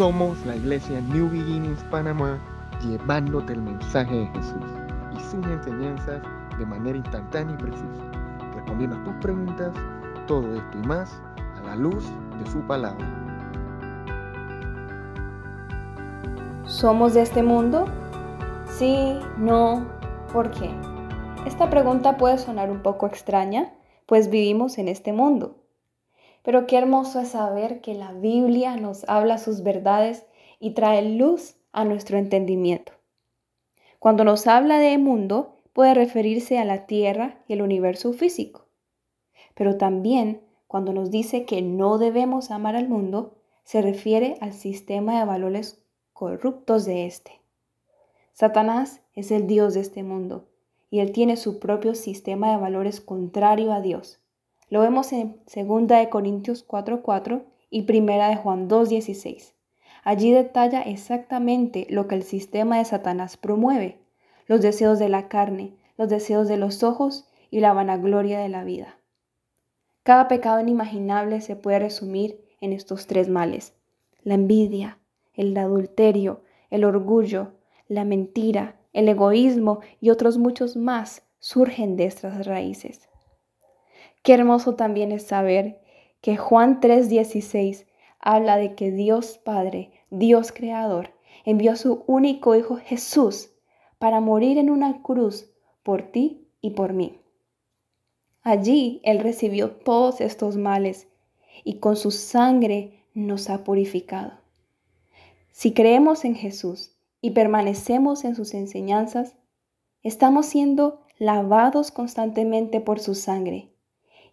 Somos la iglesia New Beginnings Panamá llevándote el mensaje de Jesús y sus enseñanzas de manera instantánea y precisa, respondiendo a tus preguntas, todo esto y más a la luz de su palabra. ¿Somos de este mundo? Sí, no, ¿por qué? Esta pregunta puede sonar un poco extraña, pues vivimos en este mundo. Pero qué hermoso es saber que la Biblia nos habla sus verdades y trae luz a nuestro entendimiento. Cuando nos habla de mundo, puede referirse a la Tierra y el universo físico. Pero también cuando nos dice que no debemos amar al mundo, se refiere al sistema de valores corruptos de éste. Satanás es el Dios de este mundo y él tiene su propio sistema de valores contrario a Dios. Lo vemos en 2 de Corintios 4:4 y 1 de Juan 2:16. Allí detalla exactamente lo que el sistema de Satanás promueve, los deseos de la carne, los deseos de los ojos y la vanagloria de la vida. Cada pecado inimaginable se puede resumir en estos tres males, la envidia, el adulterio, el orgullo, la mentira, el egoísmo y otros muchos más surgen de estas raíces. Qué hermoso también es saber que Juan 3:16 habla de que Dios Padre, Dios Creador, envió a su único Hijo Jesús para morir en una cruz por ti y por mí. Allí Él recibió todos estos males y con su sangre nos ha purificado. Si creemos en Jesús y permanecemos en sus enseñanzas, estamos siendo lavados constantemente por su sangre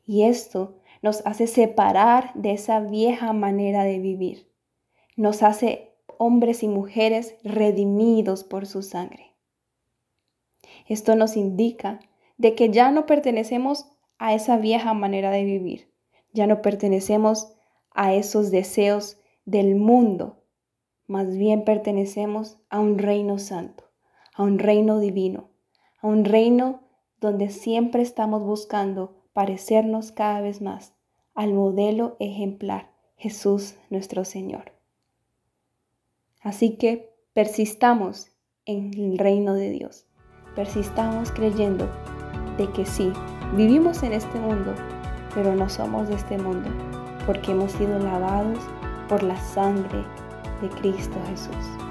y esto nos hace separar de esa vieja manera de vivir. Nos hace hombres y mujeres redimidos por su sangre. Esto nos indica de que ya no pertenecemos a esa vieja manera de vivir, ya no pertenecemos a esos deseos del mundo, más bien pertenecemos a un reino santo, a un reino divino, a un reino donde siempre estamos buscando parecernos cada vez más al modelo ejemplar, Jesús nuestro Señor. Así que persistamos en el reino de Dios, persistamos creyendo de que sí, vivimos en este mundo, pero no somos de este mundo, porque hemos sido lavados por la sangre de Cristo Jesús.